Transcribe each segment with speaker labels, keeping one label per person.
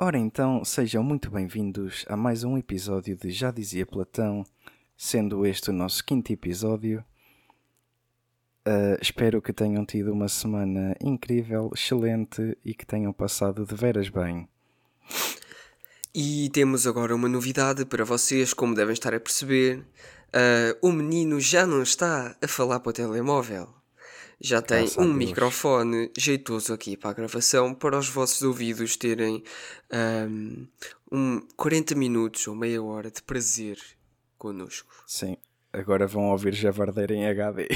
Speaker 1: Ora então, sejam muito bem-vindos a mais um episódio de Já Dizia Platão, sendo este o nosso quinto episódio. Uh, espero que tenham tido uma semana incrível, excelente e que tenham passado de veras bem.
Speaker 2: E temos agora uma novidade para vocês, como devem estar a perceber. Uh, o menino já não está a falar para o telemóvel. Já tem Graças um microfone jeitoso aqui para a gravação, para os vossos ouvidos terem um, um 40 minutos ou meia hora de prazer connosco.
Speaker 1: Sim, agora vão ouvir Javardeira em HD.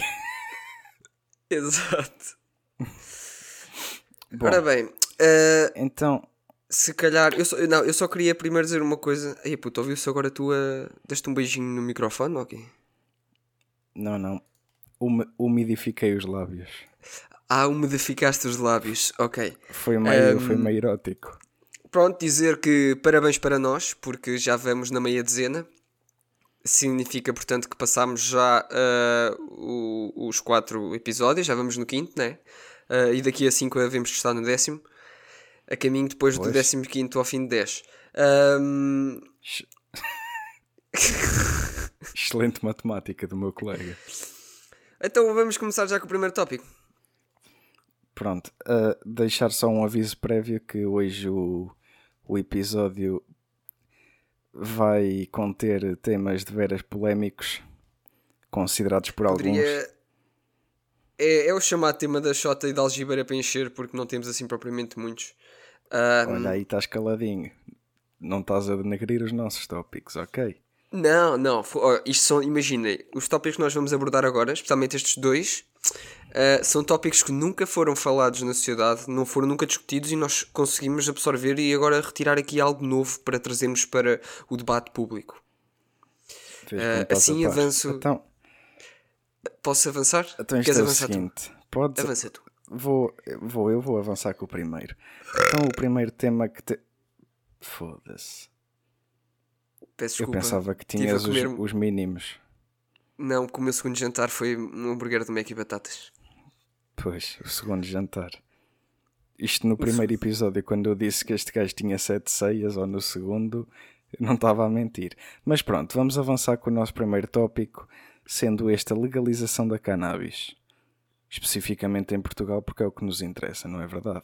Speaker 2: Exato. Bom, Ora bem, uh,
Speaker 1: então
Speaker 2: se calhar, eu só, não, eu só queria primeiro dizer uma coisa. Aí, puto, ouviu-se agora a. Deste um beijinho no microfone, ok?
Speaker 1: Não, não. Um, umidifiquei os lábios.
Speaker 2: Ah, umidificaste os lábios, ok.
Speaker 1: Foi meio, um, foi meio erótico.
Speaker 2: Pronto, dizer que parabéns para nós, porque já vamos na meia dezena. Significa, portanto, que passámos já uh, o, os quatro episódios, já vamos no quinto, né? Uh, e daqui a cinco devemos estar no décimo a caminho depois pois. do 15 ao fim de 10. Um...
Speaker 1: Excelente matemática do meu colega.
Speaker 2: Então vamos começar já com o primeiro tópico.
Speaker 1: Pronto, uh, deixar só um aviso prévio que hoje o, o episódio vai conter temas de veras polémicos considerados por Poderia... alguns.
Speaker 2: É, é o chamado tema da Xota e da algibeira para encher, porque não temos assim propriamente muitos.
Speaker 1: Um... Olha, aí estás caladinho. Não estás a denegrir os nossos tópicos, ok?
Speaker 2: Não, não. Isto são, imaginem, os tópicos que nós vamos abordar agora, especialmente estes dois, uh, são tópicos que nunca foram falados na sociedade, não foram nunca discutidos e nós conseguimos absorver e agora retirar aqui algo novo para trazermos para o debate público. Uh, assim avanço. Então, Posso avançar?
Speaker 1: Então isto Queres é o seguinte: tu? Podes... Avança tu. Vou, vou, eu vou avançar com o primeiro. Então, o primeiro tema que te. Foda-se.
Speaker 2: Peço desculpa.
Speaker 1: Eu pensava que tinhas comer... os, os, mínimos.
Speaker 2: Não, o meu segundo jantar foi um hambúrguer de Mac e batatas.
Speaker 1: Pois, o segundo jantar. Isto no primeiro episódio, quando eu disse que este gajo tinha sete ceias, ou no segundo, não estava a mentir. Mas pronto, vamos avançar com o nosso primeiro tópico, sendo esta legalização da cannabis especificamente em Portugal, porque é o que nos interessa, não é verdade?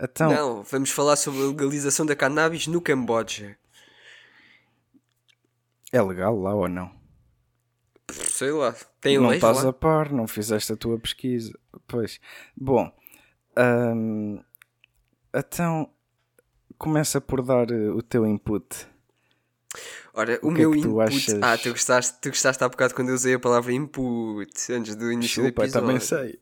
Speaker 2: Então, não, vamos falar sobre a legalização da cannabis no Camboja.
Speaker 1: É legal lá ou não?
Speaker 2: Sei lá, tem
Speaker 1: Não estás lá? a par, não fizeste a tua pesquisa. Pois. Bom, hum, então começa por dar eh, o teu input
Speaker 2: Ora, o, o meu é input. Achas... Ah, tu gostaste, tu gostaste há bocado quando eu usei a palavra input antes do início Chupa, do episódio.
Speaker 1: também sei.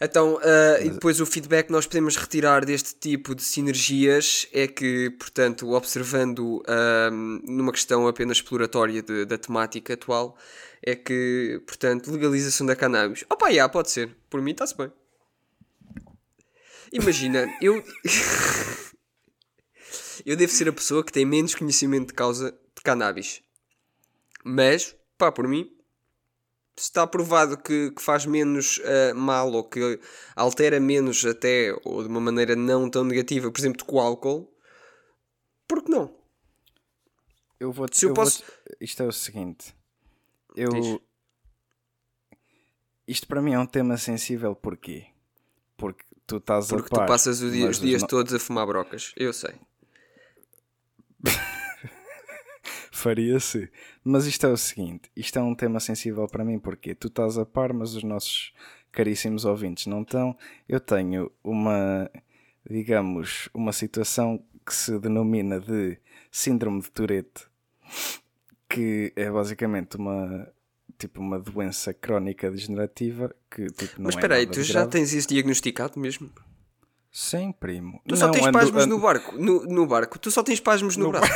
Speaker 2: Então, uh, Mas... e depois o feedback que nós podemos retirar deste tipo de sinergias é que, portanto, observando uh, numa questão apenas exploratória de, da temática atual, é que, portanto, legalização da cannabis. Opa, já, pode ser. Por mim está-se bem. Imagina, eu. Eu devo ser a pessoa que tem menos conhecimento de causa de cannabis. Mas, pá, por mim, está provado que, que faz menos uh, mal ou que altera menos até, ou de uma maneira não tão negativa, por exemplo, com o álcool, por que não?
Speaker 1: Eu vou Se eu, eu posso... Vou isto é o seguinte. Eu... Diz. Isto para mim é um tema sensível porquê? Porque tu estás
Speaker 2: Porque
Speaker 1: a par,
Speaker 2: tu passas os dias, os dias todos a fumar brocas. Eu sei.
Speaker 1: Faria-se. Mas isto é o seguinte: isto é um tema sensível para mim, porque tu estás a par, mas os nossos caríssimos ouvintes não estão. Eu tenho uma, digamos, uma situação que se denomina de Síndrome de Tourette, que é basicamente uma tipo uma doença crónica degenerativa que tipo, não
Speaker 2: Mas é espera
Speaker 1: aí,
Speaker 2: tu já tens isso diagnosticado mesmo?
Speaker 1: Sim, primo.
Speaker 2: Tu só não, tens ando, pasmos ando... no barco. No, no, barco. Tu só tens pasmos no, no braço.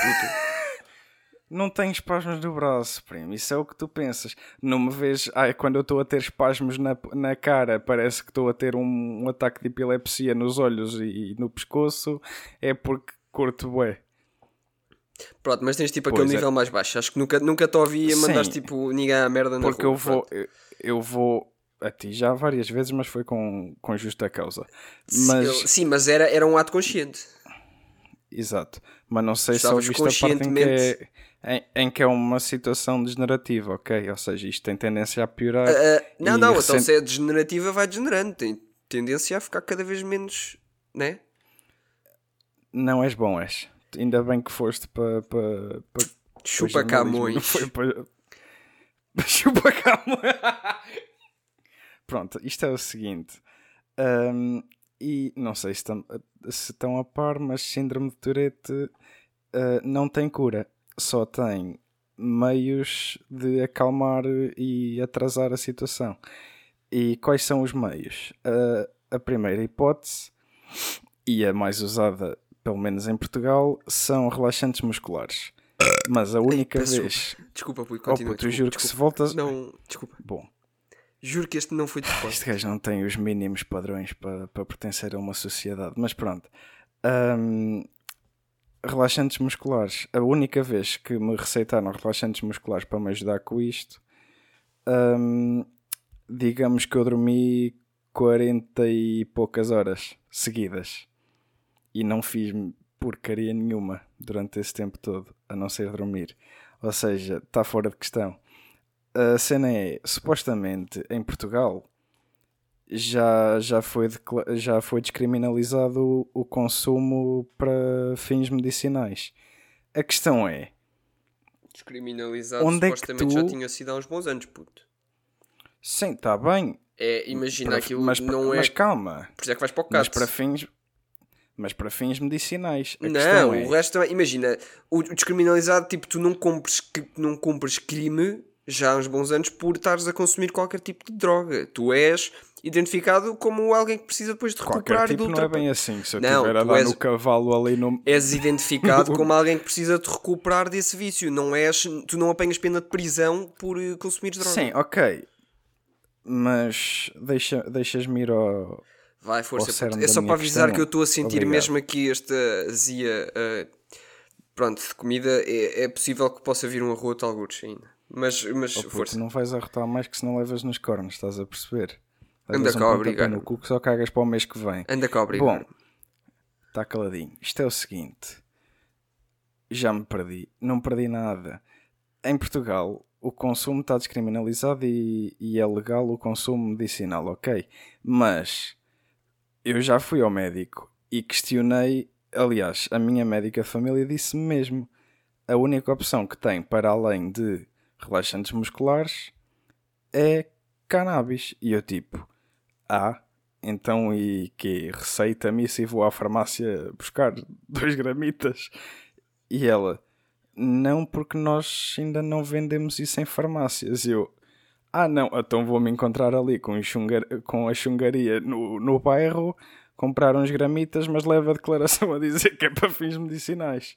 Speaker 1: Não tenho espasmos no braço, primo. Isso é o que tu pensas. Não me vês. Ai, quando eu estou a ter espasmos na, na cara, parece que estou a ter um, um ataque de epilepsia nos olhos e, e no pescoço. É porque curto bué.
Speaker 2: Pronto, mas tens tipo pois aquele é. nível mais baixo. Acho que nunca, nunca te ouvi a mandar tipo ninguém a merda na
Speaker 1: Porque rua, eu vou. Eu, eu vou a ti já várias vezes, mas foi com, com justa causa.
Speaker 2: Mas... sim, mas era, era um ato consciente.
Speaker 1: Exato. Mas não sei se ouviste a parte em que, é, em, em, que é uma situação degenerativa, ok? Ou seja, isto tem tendência a piorar. Uh,
Speaker 2: não, não, recent... então se é degenerativa, vai degenerando. Tem tendência a ficar cada vez menos, né?
Speaker 1: Não és bom, és. Ainda bem que foste para. Pa, pa,
Speaker 2: Chupa Camões. Não
Speaker 1: foi para. Chupa Camões. Pronto, isto é o seguinte. Um, e não sei se estão, se estão a par, mas síndrome de Tourette uh, não tem cura, só tem meios de acalmar e atrasar a situação. E quais são os meios? Uh, a primeira hipótese, e a mais usada, pelo menos em Portugal, são relaxantes musculares. Mas a única Ei, vez.
Speaker 2: Desculpa, Pui, continua.
Speaker 1: Oh, puto, juro que se voltas.
Speaker 2: Não, desculpa.
Speaker 1: Bom,
Speaker 2: Juro que este não foi de
Speaker 1: propósito. Este gajo não tem os mínimos padrões para, para pertencer a uma sociedade. Mas pronto. Um, relaxantes musculares. A única vez que me receitaram relaxantes musculares para me ajudar com isto, um, digamos que eu dormi 40 e poucas horas seguidas. E não fiz porcaria nenhuma durante esse tempo todo, a não ser dormir. Ou seja, está fora de questão a cena é, supostamente, em Portugal já, já, foi, já foi descriminalizado o, o consumo para fins medicinais. A questão é.
Speaker 2: Descriminalizado onde supostamente é que tu... já tinha sido há uns bons anos, puto.
Speaker 1: Sim, está bem.
Speaker 2: É, imagina para, aquilo mas, não
Speaker 1: é. Mas calma.
Speaker 2: Por isso é que vais para o
Speaker 1: Mas para fins. Mas para fins medicinais.
Speaker 2: A não, é... o resto é. Imagina, o, o descriminalizado, tipo, tu não compres, não compres crime já há uns bons anos por estares a consumir qualquer tipo de droga. Tu és identificado como alguém que precisa depois de recuperar
Speaker 1: tipo ultra... não é bem assim, se eu estiver a dar és, no cavalo ali no...
Speaker 2: És identificado como alguém que precisa de recuperar desse vício, não és, tu não apanhas pena de prisão por eh, consumir droga.
Speaker 1: Sim, ok. Mas deixa, deixas-me ir ao...
Speaker 2: Vai, força. É só para avisar questão. que eu estou a sentir Obrigado. mesmo aqui esta azia... Uh, pronto, de comida, é, é possível que possa vir um arroto alguns ainda. Mas, mas
Speaker 1: oh, força. Não vais arrotar mais que se não levas nos cornos, estás a perceber?
Speaker 2: Anda cá, um obrigado.
Speaker 1: no cu que só cagas para o mês que vem.
Speaker 2: Anda cá, obrigado.
Speaker 1: Bom, está caladinho. Isto é o seguinte. Já me perdi. Não perdi nada. Em Portugal, o consumo está descriminalizado e, e é legal o consumo medicinal, ok? Mas eu já fui ao médico e questionei. Aliás, a minha médica de família disse-me mesmo: a única opção que tem para além de relaxantes musculares é cannabis. E eu tipo, ah, então e que receita-me isso e vou à farmácia buscar dois gramitas? E ela, não, porque nós ainda não vendemos isso em farmácias. E eu, ah não, então vou-me encontrar ali com, chungar, com a chungaria no, no bairro, comprar uns gramitas, mas leva a declaração a dizer que é para fins medicinais.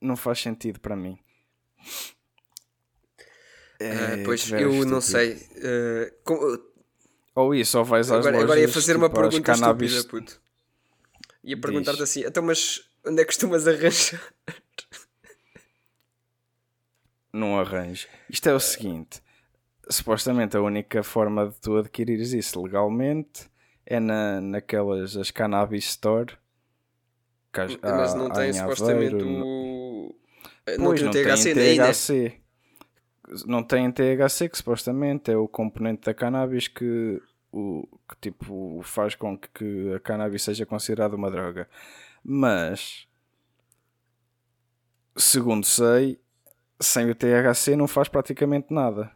Speaker 1: Não faz sentido para mim.
Speaker 2: É, uh, pois eu estúpido. não sei. Uh, com...
Speaker 1: Ou isso, ou vais às
Speaker 2: agora,
Speaker 1: lojas,
Speaker 2: agora ia fazer
Speaker 1: tipo,
Speaker 2: uma pergunta cannabis... estúpida, puto. Ia perguntar-te assim, então mas onde é que costumas arranjar?
Speaker 1: Não arranjo. Isto é o seguinte. Supostamente a única forma de tu adquirires isso legalmente é na, naquelas as cannabis store.
Speaker 2: Há, mas não tem supostamente o. Não tem o THC, tem THC
Speaker 1: não tem THC, que supostamente é o componente da cannabis que, o, que tipo, faz com que a cannabis seja considerada uma droga. Mas, segundo sei, sem o THC não faz praticamente nada.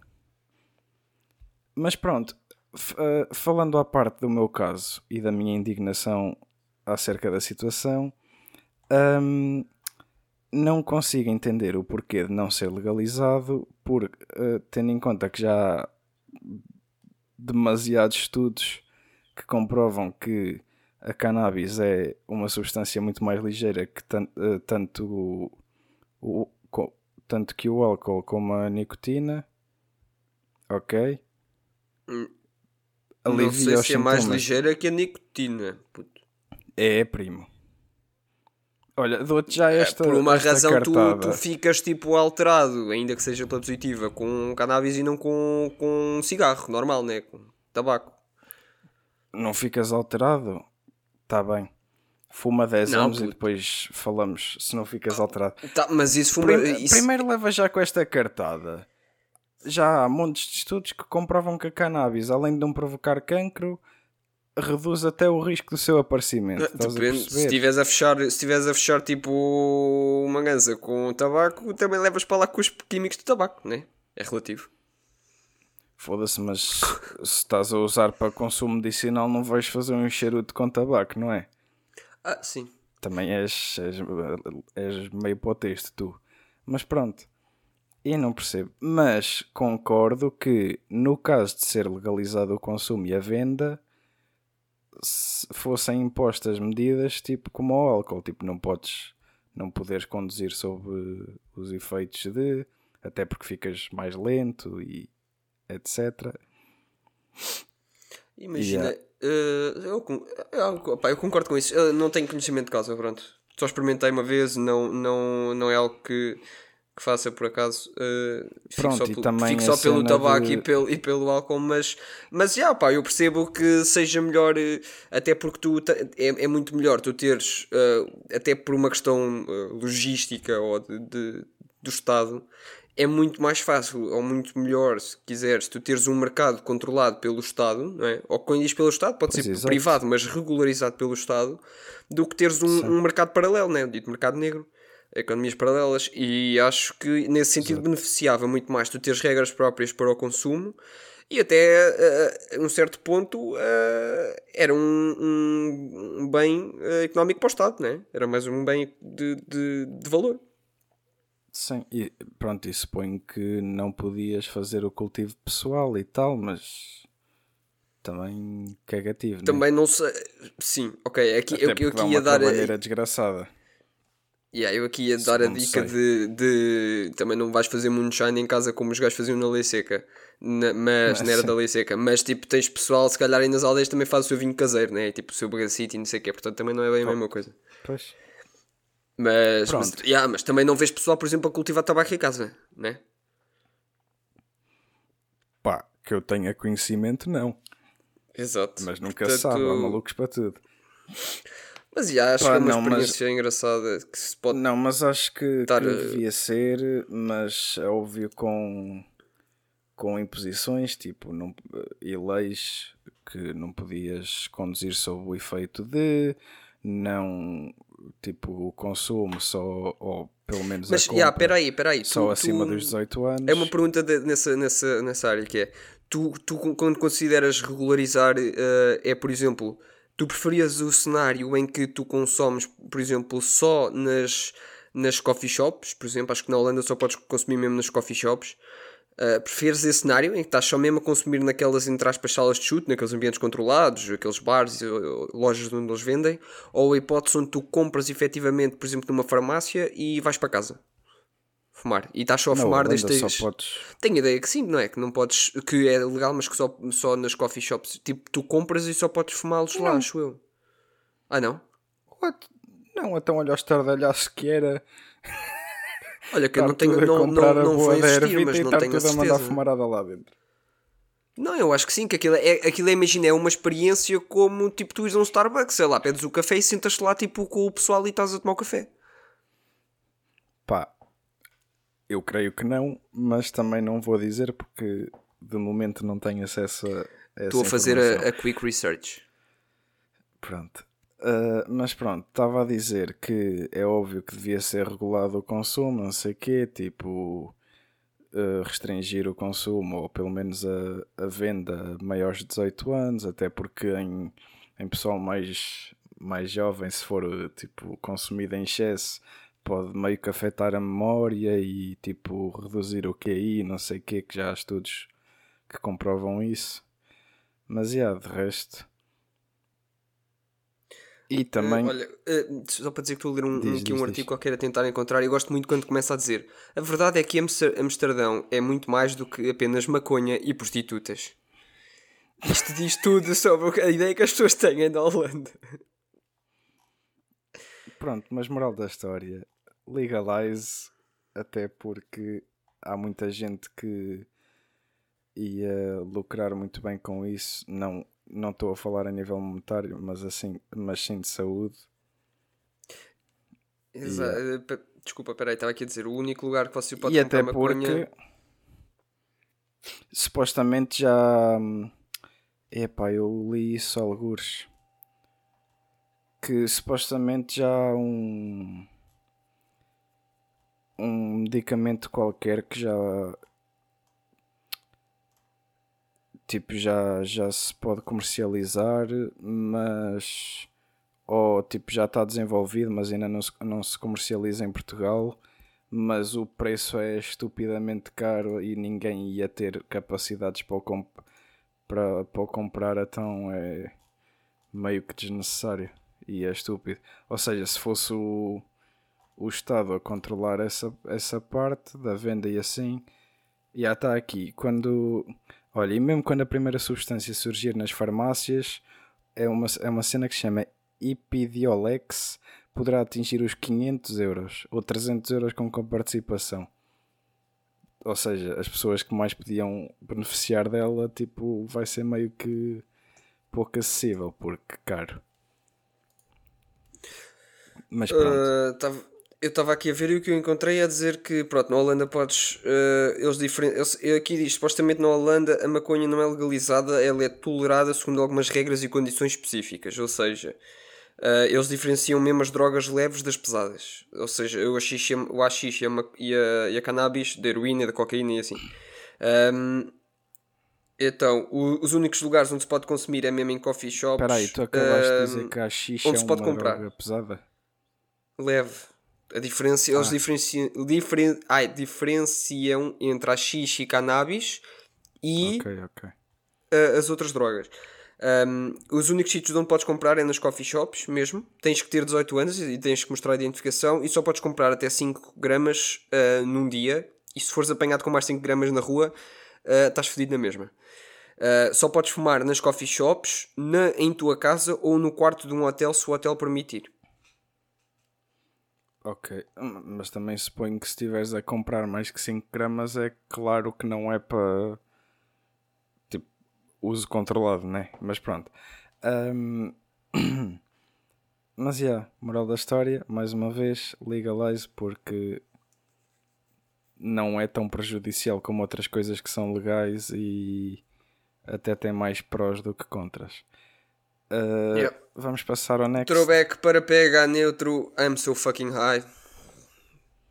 Speaker 1: Mas pronto, uh, falando à parte do meu caso e da minha indignação acerca da situação, um, não consigo entender o porquê de não ser legalizado, por, uh, tendo em conta que já há demasiados estudos que comprovam que a cannabis é uma substância muito mais ligeira que uh, tanto, o, o, co tanto que o álcool como a nicotina. Ok?
Speaker 2: Hum, não sei se é mais ligeira que a nicotina. Puto.
Speaker 1: É, primo. Olha, dou-te já é, esta.
Speaker 2: Por uma
Speaker 1: esta
Speaker 2: razão tu, tu, ficas tipo alterado, ainda que seja pela positiva, com cannabis e não com, com cigarro normal, né? Com tabaco.
Speaker 1: Não ficas alterado? Está bem. fuma 10 não, anos e depois falamos se não ficas alterado.
Speaker 2: Tá, mas isso fuma.
Speaker 1: Primeiro, isso... primeiro leva já com esta cartada. Já há montes de estudos que comprovam que a cannabis, além de não provocar cancro, reduz até o risco do seu aparecimento.
Speaker 2: Depende, se estiveres a fechar, se a fechar tipo uma ganza com tabaco, também levas para lá com os químicos do tabaco, né? É relativo.
Speaker 1: Foda-se, mas se estás a usar para consumo medicinal, não vais fazer um charuto com tabaco, não é?
Speaker 2: Ah, sim.
Speaker 1: Também és, és, és meio poteste, tu. Mas pronto. E não percebo. Mas concordo que, no caso de ser legalizado o consumo e a venda, fossem impostas medidas tipo como o álcool. Tipo, não podes, não poderes conduzir sob os efeitos de. Até porque ficas mais lento e etc.
Speaker 2: Imagina, uh, eu, eu, pá, eu, concordo com isso. Eu não tenho conhecimento de causa, pronto. Só experimentei uma vez, não, não, não é algo que, que faça por acaso. Uh, fico Pronto, só, pelo, fico só pelo tabaco de... e, pelo, e pelo álcool, mas, mas já, pá, eu percebo que seja melhor, uh, até porque tu é, é muito melhor tu teres, uh, até por uma questão logística ou de, de, do Estado, é muito mais fácil ou muito melhor, se quiseres, tu teres um mercado controlado pelo Estado, não é? ou quando diz pelo Estado, pode pois ser privado, mas regularizado pelo Estado, do que teres um, um mercado paralelo, né? dito mercado negro, economias paralelas. E acho que nesse sentido exato. beneficiava muito mais tu teres regras próprias para o consumo e até uh, um certo ponto uh, era um, um, bem uh, económico para o Estado, né? era mais um bem de, de, de valor.
Speaker 1: Sim, e pronto, e suponho que não podias fazer o cultivo pessoal e tal, mas também cagativo. É?
Speaker 2: Também não, sei. Sim, ok. Aqui, Até eu, eu aqui ia dar.
Speaker 1: A... desgraçada.
Speaker 2: Yeah, eu aqui ia dar a dica de, de, Também não vais fazer muito shine em casa como os gajos faziam na lei seca. Na, mas, não era da lei seca. Mas tipo, tens pessoal, se calhar aí nas aldeias também faz o seu vinho caseiro, né? Tipo o seu bagacito e não sei o quê. Portanto também não é bem a mesma coisa.
Speaker 1: Pois.
Speaker 2: Mas, mas, yeah, mas também não vês pessoal, por exemplo, a cultivar tabaco em casa, né?
Speaker 1: Pá, que eu tenha conhecimento, não.
Speaker 2: Exato.
Speaker 1: Mas nunca Portanto... sabe, há malucos para tudo.
Speaker 2: Mas já, acho Pá, que é uma não, experiência mas... engraçada que se pode.
Speaker 1: Não, mas acho que, que devia ser, mas é óbvio com, com imposições, tipo, não, e leis que não podias conduzir sob o efeito de não tipo o consumo só ou pelo menos
Speaker 2: mas
Speaker 1: a compra, yeah,
Speaker 2: peraí, peraí,
Speaker 1: só tu, acima tu, dos 18 anos
Speaker 2: é uma pergunta de, nessa, nessa, nessa área que é tu, tu quando consideras regularizar uh, é por exemplo tu preferias o cenário em que tu consomes por exemplo só nas nas coffee shops? Por exemplo acho que na Holanda só podes consumir mesmo nas coffee shops. Uh, preferes esse cenário em que estás só mesmo a consumir naquelas, entre aspas, salas de chute, naqueles ambientes controlados, aqueles bares, lojas onde eles vendem, ou a hipótese onde tu compras efetivamente, por exemplo, numa farmácia e vais para casa fumar e estás só a não, fumar desde
Speaker 1: só podes...
Speaker 2: Tenho ideia que sim, não é? Que não podes, que é legal, mas que só, só nas coffee shops, tipo, tu compras e só podes fumá-los lá, acho eu. Ah, não?
Speaker 1: What? Não, então olha o estardalhaço que era.
Speaker 2: Olha, que eu não tenho. Não, não, não vou existir, mas não tenho a certeza. mandar
Speaker 1: fumarada lá dentro.
Speaker 2: Não, eu acho que sim, que aquilo é, aquilo é, imagina, é uma experiência como tipo tu ires a um Starbucks, sei lá, pedes o café e sentas-te lá tipo com o pessoal e estás a tomar o café.
Speaker 1: Pá, eu creio que não, mas também não vou dizer porque de momento não tenho acesso a.
Speaker 2: Estou a fazer a, a, quick research.
Speaker 1: Pronto. Uh, mas pronto, estava a dizer que é óbvio que devia ser regulado o consumo, não sei o quê, tipo uh, restringir o consumo ou pelo menos a, a venda a maiores de 18 anos, até porque em, em pessoal mais, mais jovem, se for tipo consumido em excesso, pode meio que afetar a memória e tipo reduzir o QI, não sei o quê, que já há estudos que comprovam isso. Mas já, yeah, de resto e também. Uh,
Speaker 2: olha, uh, só para dizer que estou a ler um, diz, aqui um artigo diz. qualquer a tentar encontrar, e gosto muito quando começa a dizer: a verdade é que Amsterdão é muito mais do que apenas maconha e prostitutas. Isto diz tudo sobre a ideia que as pessoas têm da Holanda.
Speaker 1: Pronto, mas moral da história: legalize, até porque há muita gente que ia lucrar muito bem com isso, não não estou a falar a nível monetário, mas assim, mas sim de saúde.
Speaker 2: Exato. Yeah. Desculpa, peraí, estava aqui a dizer, o único lugar que você pode e comprar até maconha... porque
Speaker 1: supostamente já... Epá, eu li isso algures. Que supostamente já há um... Um medicamento qualquer que já... Tipo, já, já se pode comercializar, mas ou tipo já está desenvolvido, mas ainda não se, não se comercializa em Portugal, mas o preço é estupidamente caro e ninguém ia ter capacidades para o, comp para, para o comprar, então é meio que desnecessário e é estúpido. Ou seja, se fosse o, o Estado a controlar essa, essa parte da venda e assim, já está aqui. Quando, olha, e mesmo quando a primeira substância surgir nas farmácias, é uma, é uma cena que se chama Epidiolex poderá atingir os 500 euros ou 300 euros com comparticipação. Ou seja, as pessoas que mais podiam beneficiar dela, tipo, vai ser meio que pouco acessível, porque caro.
Speaker 2: Mas pronto. Uh, eu estava aqui a ver e o que eu encontrei é dizer que, pronto, na Holanda podes. Uh, eles diferen... aqui diz, supostamente na Holanda a maconha não é legalizada, ela é tolerada segundo algumas regras e condições específicas. Ou seja, Uh, eles diferenciam mesmo as drogas leves das pesadas. Ou seja, o haxixe, o haxixe e, a, e a cannabis, da heroína, da cocaína e assim. Um, então, o, os únicos lugares onde se pode consumir é mesmo em coffee shops.
Speaker 1: Espera aí, tu acabaste um, de dizer que a haxixe onde é se pode comprar. droga pesada?
Speaker 2: Leve. A diferença, ah. Eles diferenciam, diferen, ai, diferenciam entre a haxixe e cannabis e okay, okay. As outras drogas. Um, os únicos sítios onde podes comprar é nas coffee shops mesmo. Tens que ter 18 anos e tens que mostrar a identificação e só podes comprar até 5 gramas uh, num dia. E se fores apanhado com mais 5 gramas na rua, uh, estás fedido na mesma. Uh, só podes fumar nas coffee shops, na, em tua casa ou no quarto de um hotel, se o hotel permitir.
Speaker 1: Ok, mas também suponho que se estiveres a comprar mais que 5 gramas, é claro que não é para uso controlado, né? Mas pronto. Um... Mas yeah, moral da história, mais uma vez, legalize porque não é tão prejudicial como outras coisas que são legais e até tem mais prós do que contras. Uh. Vamos passar ao next.
Speaker 2: Throwback para PH neutro, I'm so fucking high.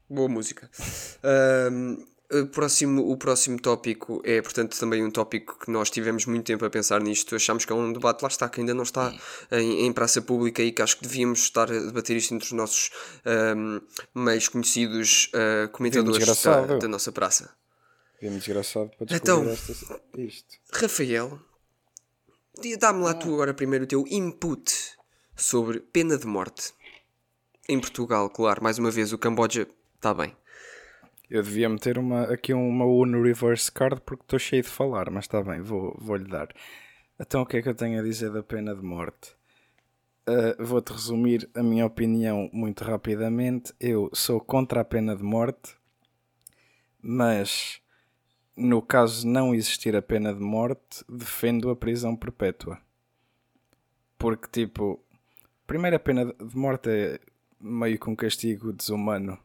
Speaker 2: Boa música. Um, o próximo, o próximo tópico é, portanto, também um tópico que nós tivemos muito tempo a pensar nisto. Achámos que é um debate, lá está, que ainda não está em, em praça pública e que acho que devíamos estar a debater isto entre os nossos um, mais conhecidos uh, comentadores da, da, nossa praça.
Speaker 1: Vimos desgraçado para descobrir então, isto.
Speaker 2: Rafael, dá-me lá ah. tu agora primeiro o teu input sobre pena de morte. Em Portugal, claro, mais uma vez, o Camboja está bem.
Speaker 1: Eu devia meter uma, aqui uma Uno Reverse Card porque estou cheio de falar, mas está bem, vou, vou-lhe dar. Então o que é que eu tenho a dizer da pena de morte? Uh, Vou-te resumir a minha opinião muito rapidamente. Eu sou contra a pena de morte, mas no caso de não existir a pena de morte, defendo a prisão perpétua. Porque, tipo, primeiro a pena de morte é meio que um castigo desumano.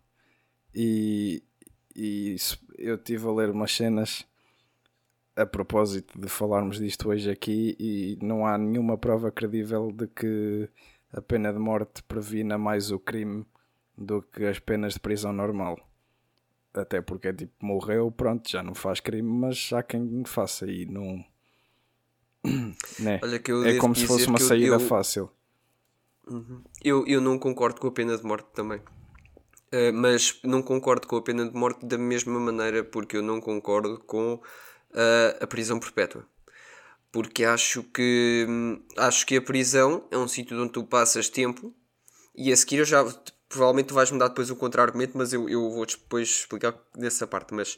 Speaker 1: E e eu estive a ler umas cenas a propósito de falarmos disto hoje aqui e não há nenhuma prova credível de que a pena de morte previna mais o crime do que as penas de prisão normal. Até porque é tipo, morreu, pronto, já não faz crime, mas há quem faça e não. né? é como se fosse uma saída eu, fácil.
Speaker 2: Uhum. Eu, eu não concordo com a pena de morte também. Uh, mas não concordo com a pena de morte da mesma maneira, porque eu não concordo com uh, a prisão perpétua. Porque acho que, hum, acho que a prisão é um sítio onde tu passas tempo e a seguir eu já. Provavelmente tu vais me dar depois o contra-argumento, mas eu, eu vou depois explicar nessa parte. Mas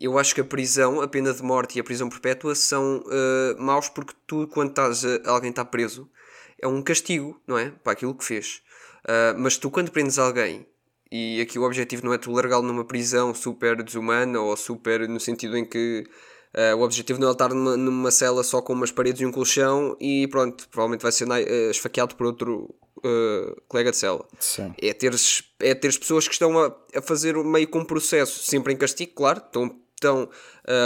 Speaker 2: eu acho que a prisão, a pena de morte e a prisão perpétua são uh, maus porque tu, quando estás, alguém está preso, é um castigo, não é? Para aquilo que fez. Uh, mas tu, quando prendes alguém e aqui o objetivo não é tu largá-lo numa prisão super desumana ou super no sentido em que Uh, o objetivo não é estar numa, numa, cela só com umas paredes e um colchão e pronto, provavelmente vai ser uh, esfaqueado por outro uh, colega de cela. Sim. É teres, é teres pessoas que estão a, a fazer meio com um processo, sempre em castigo, claro, estão, estão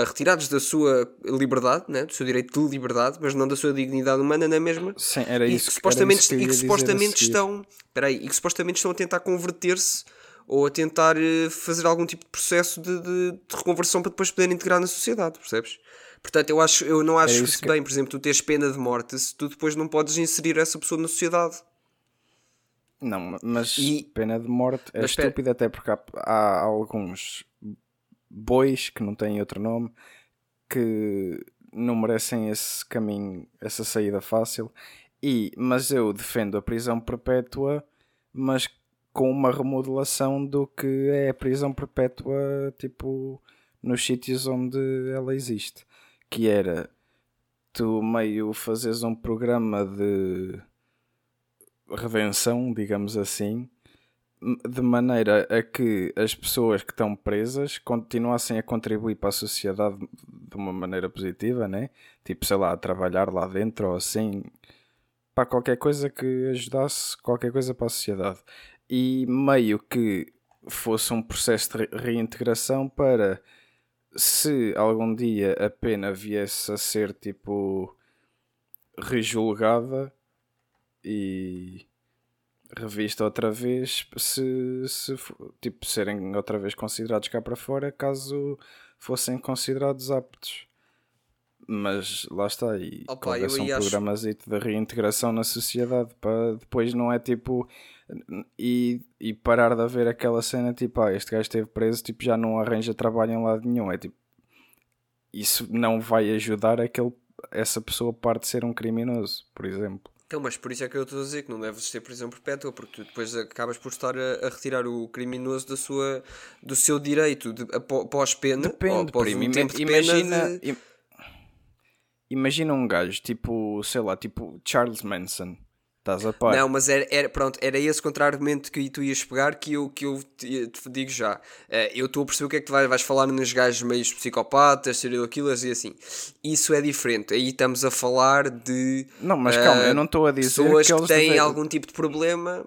Speaker 2: retirados da sua liberdade, né, do seu direito de liberdade, mas não da sua dignidade humana, não é mesmo?
Speaker 1: Sim, era isso.
Speaker 2: E que supostamente, que, que supostamente estão. Peraí, e que supostamente estão a tentar converter-se ou a tentar eh, fazer algum tipo de processo de, de, de reconversão para depois poder integrar na sociedade, percebes? Portanto, eu, acho, eu não acho é que... bem, por exemplo, tu tens pena de morte se tu depois não podes inserir essa pessoa na sociedade.
Speaker 1: Não, mas e... pena de morte é estúpida até porque há, há, alguns bois que não têm outro nome que não merecem esse caminho, essa saída fácil. E, mas eu defendo a prisão perpétua, mas com uma remodelação do que é a prisão perpétua, tipo, nos sítios onde ela existe. Que era tu meio fazes um programa de redenção, digamos assim, de maneira a que as pessoas que estão presas continuassem a contribuir para a sociedade de uma maneira positiva, né? Tipo, sei lá, a trabalhar lá dentro ou assim, para qualquer coisa que ajudasse qualquer coisa para a sociedade e meio que fosse um processo de reintegração para se algum dia a pena viesse a ser tipo rejulgada e revista outra vez se, se tipo serem outra vez considerados cá para fora caso fossem considerados aptos. Mas lá está e Opa, um programa acho... de reintegração na sociedade para depois não é tipo e, e parar de haver aquela cena tipo, ah, este gajo esteve preso, tipo, já não arranja trabalho em lado nenhum. É tipo, isso não vai ajudar aquele, essa pessoa parte de ser um criminoso, por exemplo.
Speaker 2: Então, mas por isso é que eu estou a dizer que não deves ter prisão perpétua, porque tu depois acabas por estar a, a retirar o criminoso da sua, do seu direito de, pós-pena,
Speaker 1: Depende, após um tempo de imagina, de... imagina um gajo, tipo, sei lá, tipo Charles Manson Estás a par.
Speaker 2: Não, mas era, era, pronto, era esse contra-argumento que tu ias pegar que eu, que eu te, te digo já. Uh, eu estou a perceber o que é que tu vais, vais falar nos gajos meios psicopatas, serial killers e assim. Isso é diferente. Aí estamos a falar de.
Speaker 1: Não, mas calma, uh, eu não estou a dizer
Speaker 2: pessoas que, que têm devem... algum tipo de problema.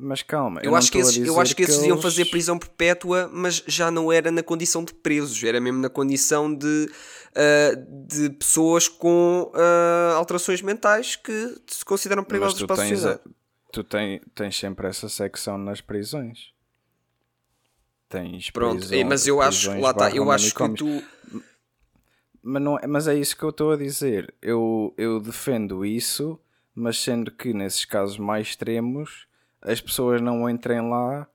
Speaker 1: Mas calma,
Speaker 2: eu, eu acho que esses, eu acho que, que esses eles... iam fazer prisão perpétua, mas já não era na condição de presos, era mesmo na condição de uh, de pessoas com uh, alterações mentais que se consideram perigosas para a sociedade. A,
Speaker 1: tu tens, tens sempre essa secção nas prisões. Tens
Speaker 2: Pronto, prisões, mas eu acho, lá tá, eu acho que tu.
Speaker 1: Mas, não, é, mas é isso que eu estou a dizer. Eu, eu defendo isso, mas sendo que nesses casos mais extremos as pessoas não entrem lá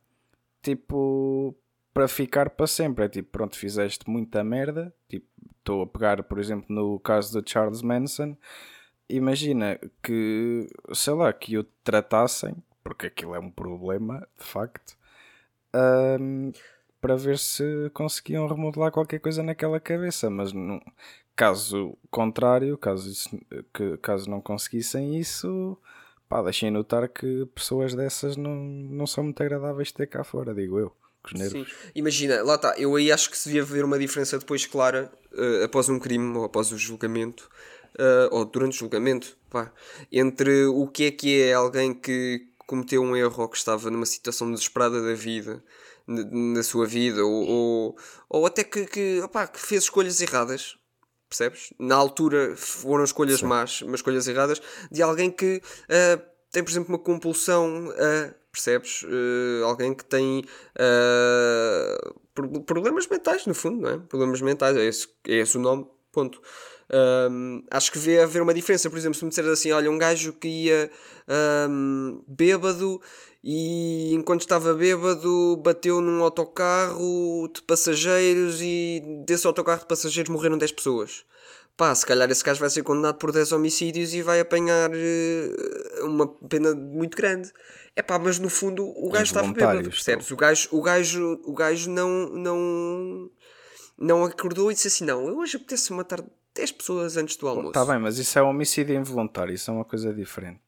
Speaker 1: tipo para ficar para sempre. É tipo, pronto, fizeste muita merda, tipo, estou a pegar, por exemplo, no caso do Charles Manson, imagina que, sei lá, que o tratassem, porque aquilo é um problema, de facto, um, para ver se conseguiam remodelar qualquer coisa naquela cabeça, mas não, caso contrário, caso, isso, que, caso não conseguissem isso, pá, deixem notar que pessoas dessas não, não são muito agradáveis de ter cá fora, digo eu. Sim.
Speaker 2: Imagina, lá está, eu aí acho que se devia haver uma diferença depois clara uh, após um crime ou após o julgamento, uh, ou durante o julgamento, pá, entre o que é que é alguém que cometeu um erro ou que estava numa situação desesperada da vida, na sua vida, ou, ou, ou até que, que, opá, que fez escolhas erradas, percebes? Na altura foram escolhas Sim. más, mas escolhas erradas, de alguém que uh, tem, por exemplo, uma compulsão a percebes? Uh, alguém que tem uh, problemas mentais, no fundo, não é? Problemas mentais, é esse, é esse o nome, ponto. Um, acho que vê haver uma diferença, por exemplo, se me disseres assim, olha, um gajo que ia um, bêbado e enquanto estava bêbado bateu num autocarro de passageiros e desse autocarro de passageiros morreram 10 pessoas pá, se calhar esse gajo vai ser condenado por 10 homicídios e vai apanhar uh, uma pena muito grande. É pá, mas no fundo o gajo estava bêbado, percebes? O gajo, o gajo, o gajo não, não, não acordou e disse assim: Não, eu hoje apetece matar 10 pessoas antes do almoço.
Speaker 1: Está bem, mas isso é um homicídio involuntário, isso é uma coisa diferente.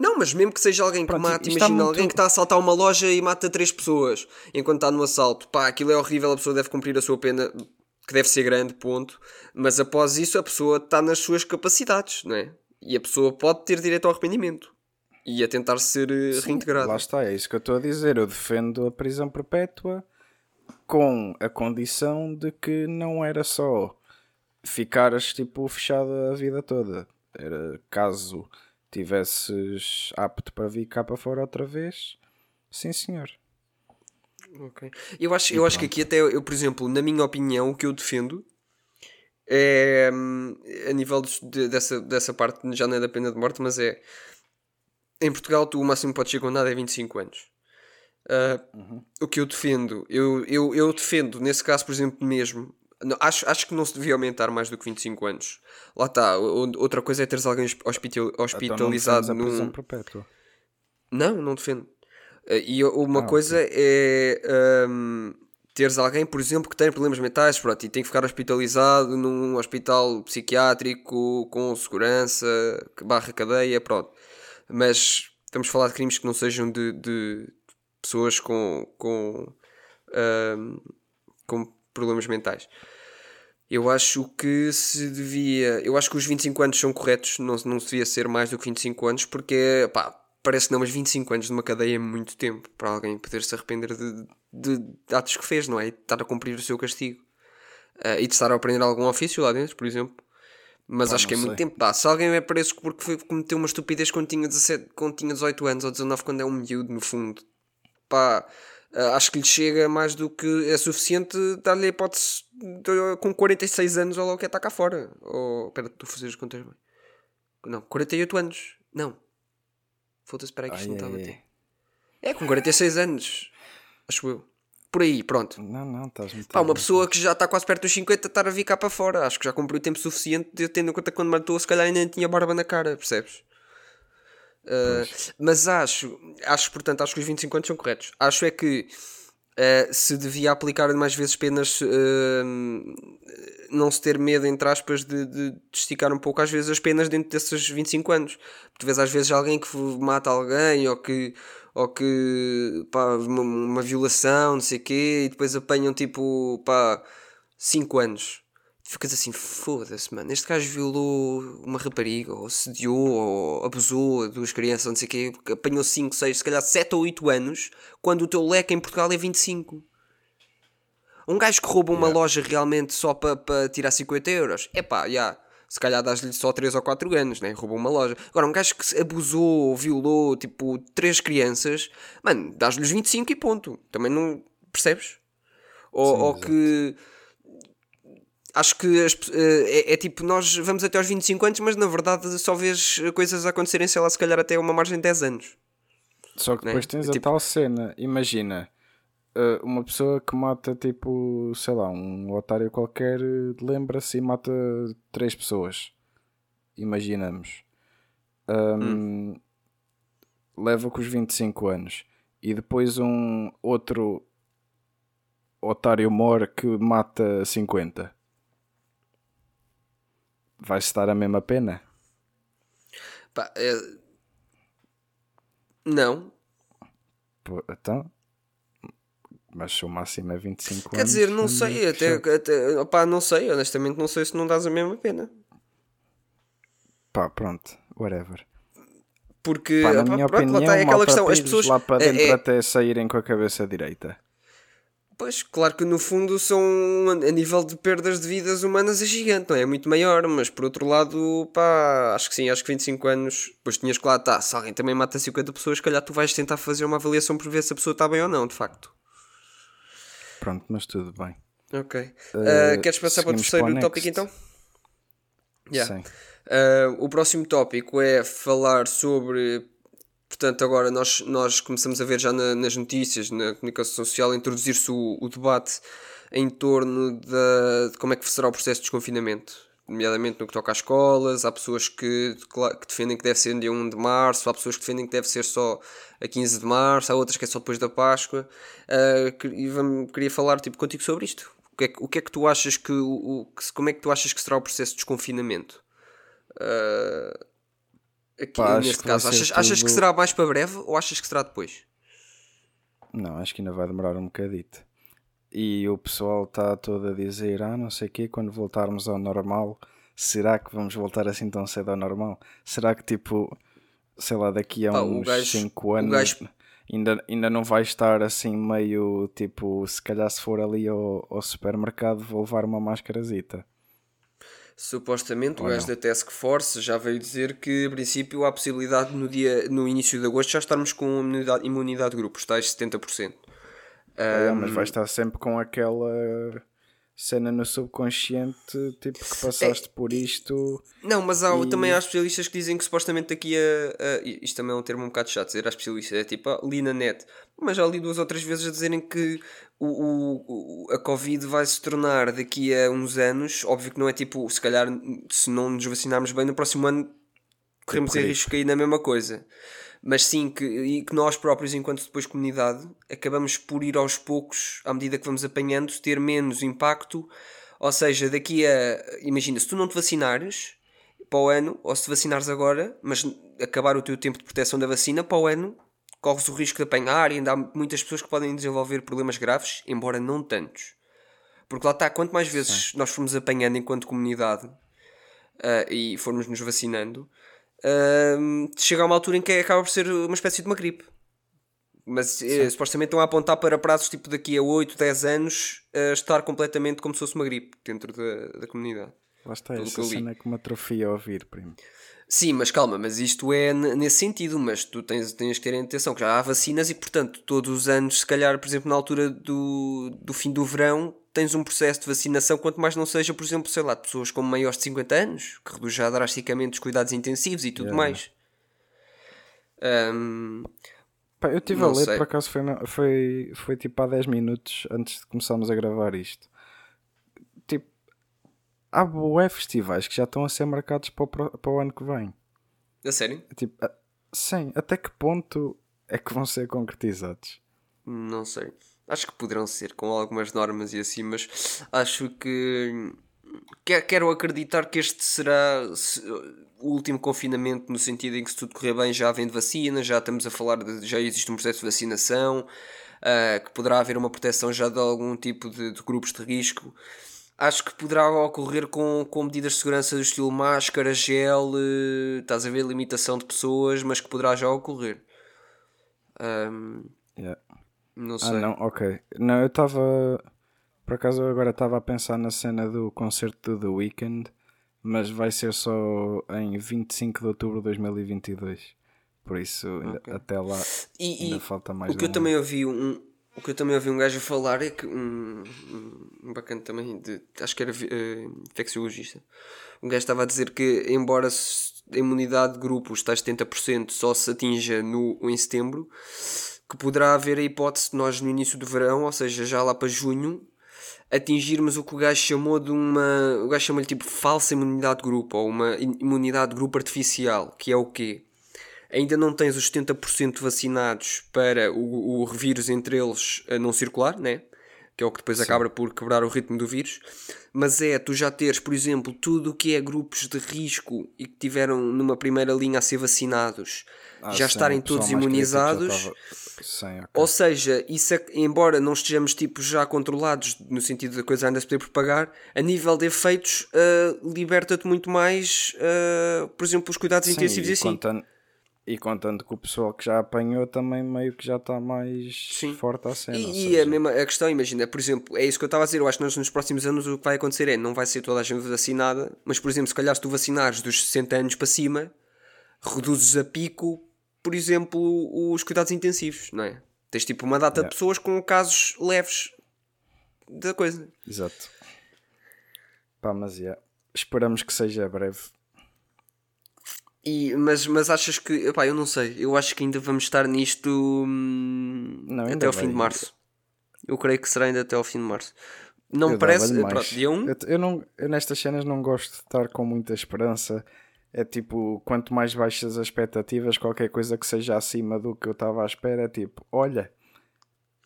Speaker 2: Não, mas mesmo que seja alguém que Pronto, mate, imagina muito... alguém que está a assaltar uma loja e mata 3 pessoas enquanto está no assalto, pá, aquilo é horrível, a pessoa deve cumprir a sua pena que deve ser grande, ponto. Mas após isso, a pessoa está nas suas capacidades, não é? E a pessoa pode ter direito ao arrependimento e a tentar ser eh, Sim, reintegrada.
Speaker 1: Lá está, é isso que eu estou a dizer. Eu defendo a prisão perpétua com a condição de que não era só ficares tipo fechado a vida toda. Era caso tivesses apto para vir cá para fora outra vez, sim senhor.
Speaker 2: Ok. Eu acho, eu acho que aqui até, eu, por exemplo, na minha opinião, o que eu defendo é a nível de, dessa, dessa parte, já não é da pena de morte, mas é em Portugal tu o máximo que podes ser condenado é 25 anos. Uh, uhum. O que eu defendo, eu, eu, eu defendo, nesse caso, por exemplo, mesmo, não, acho, acho que não se devia aumentar mais do que 25 anos. Lá está. Outra coisa é teres alguém hospital, hospitalizado então não num. Perpétua. Não, não defendo. Uh, e uma ah, coisa é um, teres alguém, por exemplo, que tem problemas mentais pronto, e tem que ficar hospitalizado num hospital psiquiátrico com segurança, barra cadeia, pronto. Mas estamos a falar de crimes que não sejam de, de pessoas com, com, um, com problemas mentais. Eu acho que se devia. Eu acho que os 25 anos são corretos, não, não devia ser mais do que 25 anos, porque pá, parece que não, mas 25 anos numa cadeia é muito tempo para alguém poder se arrepender de, de, de atos que fez, não é? E estar a cumprir o seu castigo. Uh, e de estar a aprender algum ofício lá dentro, por exemplo. Mas Pá, acho que é sei. muito tempo. Pá, se alguém é preso porque foi, cometeu uma estupidez quando tinha, 17, quando tinha 18 anos ou 19, quando é um miúdo, no fundo, pá, acho que lhe chega mais do que é suficiente dar-lhe a hipótese de, com 46 anos ou logo que é estar cá fora. Ou, espera, tu fazes contas bem. Não, 48 anos. Não. Foda-se, espera aí que isto não está a bater. É, com 46 anos. Acho eu. Por aí, pronto.
Speaker 1: Não, não, estás muito.
Speaker 2: Pá, uma pessoa que já está quase perto dos 50 estar a vir cá para fora. Acho que já cumpriu o tempo suficiente, de, tendo em conta que quando matou, se calhar ainda tinha barba na cara, percebes? Uh, mas acho, acho, portanto, acho que os 25 anos são corretos. Acho é que uh, se devia aplicar mais vezes penas, uh, não se ter medo, entre aspas, de, de, esticar um pouco às vezes as penas dentro desses 25 anos. Tu vês às vezes alguém que mata alguém ou que, ou que pá, uma, uma violação, não sei o quê, e depois apanham tipo pá, 5 anos ficas assim, foda-se, mano. Este gajo violou uma rapariga, ou sediou, ou abusou de duas crianças, não sei o quê, apanhou 5, 6, se calhar 7 ou 8 anos, quando o teu leque em Portugal é 25. Um gajo que rouba uma yeah. loja realmente só para pa tirar 50 euros, é pá, já. Yeah, se calhar dás-lhe só 3 ou 4 anos, né? Roubou uma loja. Agora, um gajo que abusou ou violou, tipo, 3 crianças, mano, dás-lhes 25 e ponto. Também não. Percebes? Ou, Sim, ou que acho que as, eh, é, é, tipo, nós vamos até aos 25 anos, mas na verdade só vês coisas acontecerem, sei lá, se calhar até uma margem de 10 anos.
Speaker 1: Só que depois né? tens é, a tipo... tal cena, imagina, eh, uma pessoa que mata tipo, sei lá, um otário qualquer lembra-se e mata três pessoas. Imaginamos. Um, hum. Leva com os 25 anos. E depois um outro otário mora que mata 50 vai estar a mesma pena?
Speaker 2: Pá, é... Não.
Speaker 1: Pô, então. Mas o máximo é 25
Speaker 2: Quer anos. Quer dizer, não sei, até, até opá, não sei, honestamente não sei se não dás a mesma pena.
Speaker 1: Pá, pronto, whatever.
Speaker 2: Porque, Pá, na minha pronto, opinião, lá está, é aquela questão, as pessoas
Speaker 1: lá para dentro é, é... até saírem com a cabeça direita.
Speaker 2: Pois, claro que no fundo são, a nível de perdas de vidas humanas é gigante, não é? É muito maior, mas por outro lado, pá, acho que sim, acho que 25 anos, depois tinhas que lá, tá, se alguém também mata 50 pessoas, se calhar tu vais tentar fazer uma avaliação para ver se a pessoa está bem ou não, de facto.
Speaker 1: Pronto, mas tudo bem.
Speaker 2: Ok. Uh, queres passar para o terceiro para tópico então? Yeah. Sim. Uh, o próximo tópico é falar sobre Portanto, agora nós, nós começamos a ver já na, nas notícias, na comunicação social, introduzir-se o, o, debate em torno de como é que será o processo de desconfinamento, nomeadamente no que toca às escolas. Há pessoas que, que defendem que deve ser no dia 1 de março, há pessoas que defendem que deve ser só a 15 de março, há outras que é só depois da Páscoa. Uh, e vamos, queria falar tipo, contigo sobre isto. O que, é, o que é que tu achas que, o, como é que tu achas que será o processo de desconfinamento? Uh, aqui Pá, neste caso? Achas, tudo... achas que será mais para breve ou achas que será depois?
Speaker 1: Não, acho que ainda vai demorar um bocadito. e o pessoal está todo a dizer, ah, não sei o quê, quando voltarmos ao normal, será que vamos voltar assim tão cedo ao normal? Será que tipo, sei lá, daqui a ah, uns 5 anos gajo... ainda, ainda não vai estar assim meio tipo, se calhar se for ali ao, ao supermercado vou levar uma máscarazita?
Speaker 2: Supostamente o gajo da Task Force já veio dizer que, a princípio, há possibilidade no, dia, no início de agosto já estarmos com imunidade, imunidade de grupo, tais 70%.
Speaker 1: É, um, mas vai estar sempre com aquela cena no subconsciente, tipo que passaste é, por isto.
Speaker 2: Não, mas há, e... também há especialistas que dizem que supostamente daqui a, a, Isto também é um termo um bocado chato, dizer a especialista, é tipo, ah, li na net. Mas já li duas ou três vezes a dizerem que o, o, a Covid vai se tornar daqui a uns anos. Óbvio que não é tipo, se calhar, se não nos vacinarmos bem, no próximo ano corremos em risco de cair na mesma coisa mas sim que, e que nós próprios, enquanto depois comunidade, acabamos por ir aos poucos, à medida que vamos apanhando, ter menos impacto. Ou seja, daqui a. Imagina, se tu não te vacinares para o ano, ou se te vacinares agora, mas acabar o teu tempo de proteção da vacina, para o ano corres o risco de apanhar e ainda há muitas pessoas que podem desenvolver problemas graves, embora não tantos. Porque lá está, quanto mais vezes Sim. nós formos apanhando enquanto comunidade uh, e formos nos vacinando, uh, chega a uma altura em que acaba por ser uma espécie de uma gripe. Mas eh, supostamente estão a apontar para prazos tipo daqui a 8, 10 anos a estar completamente como se fosse uma gripe dentro da, da comunidade.
Speaker 1: Lá está, essa cena é que me atrofia a ouvir, primo.
Speaker 2: Sim, mas calma, mas isto é nesse sentido, mas tu tens, tens que ter atenção que já há vacinas e, portanto, todos os anos, se calhar, por exemplo, na altura do, do fim do verão, tens um processo de vacinação, quanto mais não seja, por exemplo, sei lá, de pessoas com maiores de 50 anos, que reduz já drasticamente os cuidados intensivos e tudo yeah. mais. Um,
Speaker 1: Pá, eu estive a ler, sei. por acaso foi, foi, foi tipo há 10 minutos antes de começarmos a gravar isto. Tipo, há bué festivais que já estão a ser marcados para o, para o ano que vem.
Speaker 2: A sério?
Speaker 1: Tipo, a, sim, até que ponto é que vão ser concretizados?
Speaker 2: Não sei. Acho que poderão ser, com algumas normas e assim, mas acho que. Quero acreditar que este será o último confinamento, no sentido em que, se tudo correr bem, já vem de vacina, já estamos a falar de. já existe um processo de vacinação, uh, que poderá haver uma proteção já de algum tipo de, de grupos de risco acho que poderá ocorrer com, com medidas de segurança do estilo máscara, gel, uh, estás a ver, limitação de pessoas, mas que poderá já ocorrer. Um,
Speaker 1: yeah.
Speaker 2: Não ah, sei.
Speaker 1: Ah, não, ok. Não, eu estava. Por acaso agora estava a pensar na cena do concerto do The Weeknd, mas vai ser só em 25 de outubro de 2022. Por isso, okay. até lá e, ainda e falta mais
Speaker 2: o que um eu também ouvi um O que eu também ouvi um gajo falar é que um, um bacana também, de, acho que era uh, infecciologista. Um gajo estava a dizer que, embora a imunidade de grupo, tais 70%, só se atinja no, em setembro, que poderá haver a hipótese de nós no início do verão, ou seja, já lá para junho, atingirmos o que o gajo chamou de uma. O gajo chama-lhe tipo falsa imunidade de grupo, ou uma imunidade de grupo artificial, que é o quê? Ainda não tens os 70% vacinados para o, o vírus entre eles não circular, né? que é o que depois Sim. acaba por quebrar o ritmo do vírus, mas é tu já teres, por exemplo, tudo o que é grupos de risco e que tiveram numa primeira linha a ser vacinados, ah, já sim, estarem todos imunizados. Sim, okay. Ou seja, isso é, embora não estejamos tipo já controlados no sentido da coisa ainda se poder propagar, a nível de efeitos uh, liberta-te muito mais, uh, por exemplo, os cuidados sim, intensivos e, e assim.
Speaker 1: Contando e contando que o pessoal que já apanhou também meio que já está mais Sim. forte à cena.
Speaker 2: E, seja... a mesma a questão, imagina, por exemplo, é isso que eu estava a dizer. Eu acho que nós, nos próximos anos o que vai acontecer é não vai ser toda a gente vacinada, mas por exemplo, se calhar se tu vacinares dos 60 anos para cima, reduzes a pico, por exemplo, os cuidados intensivos, não é? Tens tipo uma data de pessoas com casos leves da coisa.
Speaker 1: Exato. Pá, mas yeah. esperamos que seja breve
Speaker 2: e, mas, mas achas que. Epá, eu não sei. Eu acho que ainda vamos estar nisto hum, não, até ao fim de março. Eu creio que será ainda até ao fim de março. Não eu parece. Pronto, dia 1. Um...
Speaker 1: Eu, eu, não, eu nestas cenas não gosto de estar com muita esperança. É tipo, quanto mais baixas as expectativas, qualquer coisa que seja acima do que eu estava à espera, é tipo, olha,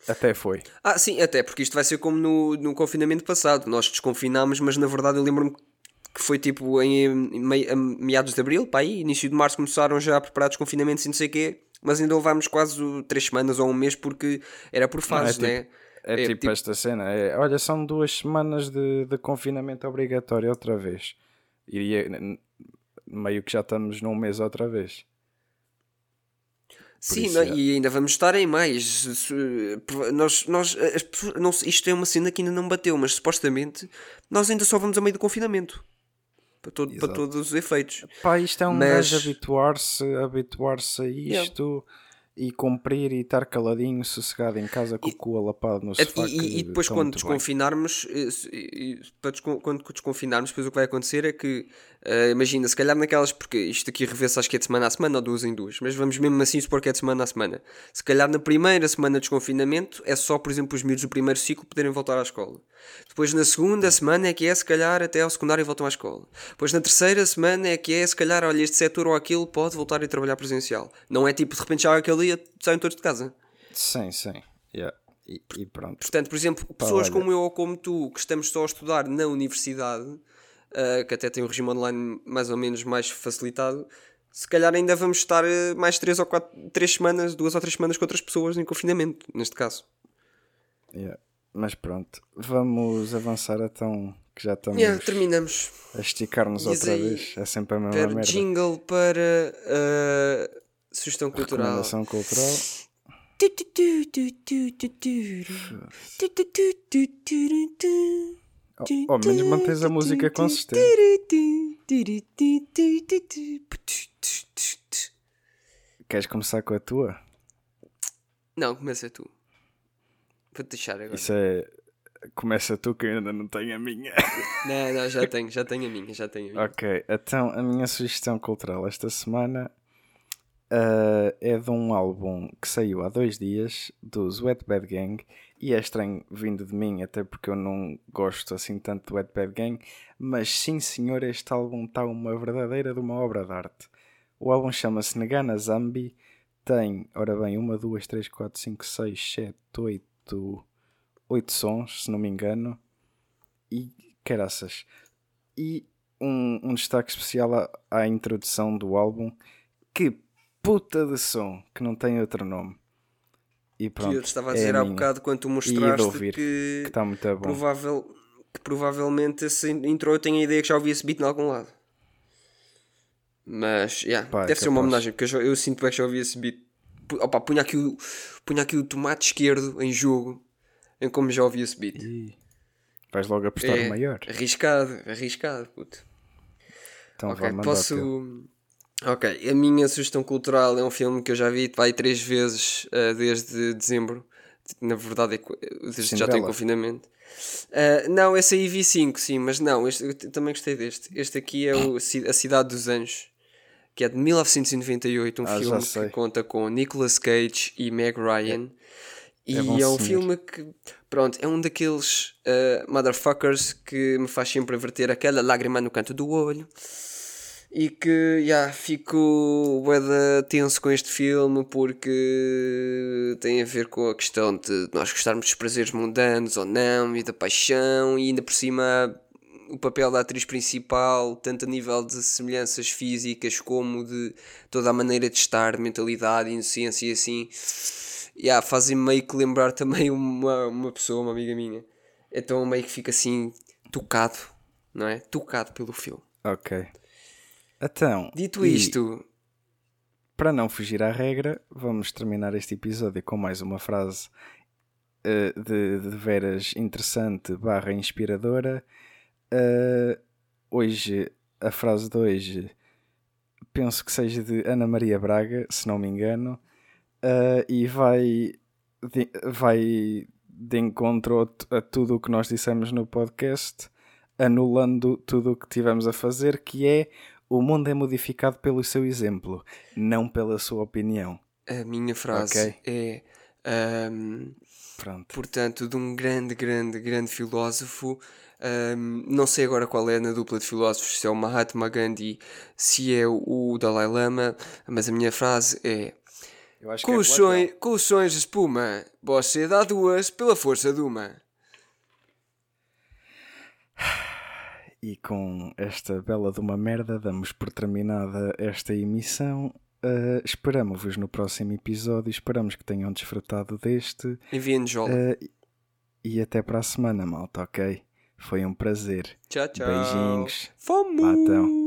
Speaker 1: até foi.
Speaker 2: Ah, sim, até porque isto vai ser como no, no confinamento passado. Nós desconfinámos, mas na verdade eu lembro-me que foi tipo em, meados de abril, para aí, início de março começaram já a preparar desconfinamentos e não sei o quê, mas ainda levámos quase três semanas ou um mês porque era por fases, não é? Tipo,
Speaker 1: É, é tipo, tipo, esta cena: é, olha, são duas semanas de, de confinamento obrigatório outra vez. Iria, meio que já estamos num mês outra vez.
Speaker 2: Sim, não, é. e ainda vamos estar em mais. Nós, nós, não, isto é uma cena que ainda não bateu, mas supostamente nós ainda só vamos a meio do confinamento para, todo, para todos os efeitos.
Speaker 1: Pá, isto é um mas... habituar-se habituar a isto. Yeah e cumprir e estar caladinho, sossegado em casa com e, o cu alapado no sofá.
Speaker 2: E, e depois, quando desconfinarmos, e, quando desconfinarmos, depois o que vai acontecer é que, uh, imagina, se calhar naquelas, porque isto aqui revê-se acho que é de semana a semana ou duas em duas, mas vamos mesmo assim supor que é de semana a semana. Se calhar na primeira semana de desconfinamento é só, por exemplo, os miúdos do primeiro ciclo poderem voltar à escola. Depois na segunda semana é que é, se calhar, até ao secundário voltam à escola. Depois na terceira semana é que é, se calhar, olha, este setor ou aquilo pode voltar a trabalhar presencial. Não é tipo, de repente já aquele dia saem todos de casa.
Speaker 1: Sim, sim. Yeah. E, e, pronto.
Speaker 2: Portanto, por exemplo, pessoas como eu ou como tu, que estamos só a estudar na universidade, uh, que até tem um regime online mais ou menos mais facilitado, se calhar ainda vamos estar uh, mais 3 ou 4, 3 semanas, 2 ou 3 semanas com outras pessoas em confinamento, neste caso.
Speaker 1: Yeah. Mas pronto, vamos avançar então, que já estamos
Speaker 2: yeah, terminamos.
Speaker 1: a esticar-nos outra aí, vez. É sempre a mesma merda.
Speaker 2: jingle para uh, sugestão cultural.
Speaker 1: Recomendação cultural. Oh, ao menos mantens a música consistente. Queres começar com a tua?
Speaker 2: Não, começa tu. Vou-te deixar agora.
Speaker 1: Isso é. Começa tu que eu ainda não tenho a minha.
Speaker 2: Não, não, já tenho, já tenho a minha, já tenho a minha.
Speaker 1: Ok, então a minha sugestão cultural esta semana uh, é de um álbum que saiu há dois dias, dos Wet Bad Gang, e é estranho vindo de mim, até porque eu não gosto assim tanto do Wet Bad Gang, mas sim senhor, este álbum está uma verdadeira de uma obra de arte. O álbum chama-se Negana Zambi, tem, ora bem, uma, duas, três, quatro, cinco, seis, sete, oito oito, oito sons, se não me engano. E caraças. E um, um destaque especial à, à introdução do álbum. Que puta de som, que não tem outro nome. E pronto, que
Speaker 2: eu te estava a é dizer é há bocado quando tu mostraste ouvir, que, que,
Speaker 1: está muito bom.
Speaker 2: Provável, que provavelmente esse intro eu tenho a ideia que já ouvi esse beat em algum lado. Mas, yeah, Pá, deve ser uma homenagem, porque eu, eu sinto que já ouvi esse beat opa, punha, aqui o, punha aqui o tomate esquerdo em jogo, em como já ouvi esse beat. E
Speaker 1: vais logo apostar
Speaker 2: é,
Speaker 1: maior.
Speaker 2: Arriscado, arriscado, puto. Então okay, posso. Ok, a minha sugestão cultural é um filme que eu já vi vai três vezes uh, desde dezembro. Na verdade, é desde já tem confinamento. Uh, não, esse aí vi 5, sim, mas não, este, eu também gostei deste. Este aqui é o, A Cidade dos Anjos que é de 1998, um ah, filme que conta com Nicolas Cage e Meg Ryan. É. E é, é um filme que, pronto, é um daqueles uh, motherfuckers que me faz sempre verter aquela lágrima no canto do olho. E que, já, yeah, fico bué tenso com este filme porque tem a ver com a questão de nós gostarmos dos prazeres mundanos ou não e da paixão e ainda por cima o papel da atriz principal, tanto a nível de semelhanças físicas como de toda a maneira de estar, mentalidade, inocência e assim, yeah, fazem meio que lembrar também uma, uma pessoa, uma amiga minha. Então meio que fica assim tocado, não é? Tocado pelo filme.
Speaker 1: Ok. Então.
Speaker 2: Dito isto.
Speaker 1: Para não fugir à regra, vamos terminar este episódio com mais uma frase uh, de, de veras interessante barra inspiradora Uh, hoje, a frase de hoje, penso que seja de Ana Maria Braga, se não me engano, uh, e vai de, vai de encontro a tudo o que nós dissemos no podcast, anulando tudo o que tivemos a fazer, que é o mundo é modificado pelo seu exemplo, não pela sua opinião.
Speaker 2: A minha frase okay? é. Um, Pronto. Portanto, de um grande, grande, grande filósofo um, não sei agora qual é na dupla de filósofos, se é o Mahatma Gandhi, se é o Dalai Lama, mas a minha frase é. Com, é os sonhos, com os sonhos de espuma, você dá duas pela força de uma.
Speaker 1: E com esta bela de uma merda, damos por terminada esta emissão. Uh, Esperamos-vos no próximo episódio. Esperamos que tenham desfrutado deste.
Speaker 2: Enviem-nos uh,
Speaker 1: e até para a semana, malta, ok? Foi um prazer.
Speaker 2: Tchau, tchau.
Speaker 1: Beijinhos.
Speaker 2: Fomos!
Speaker 1: Batão.